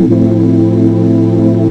Thank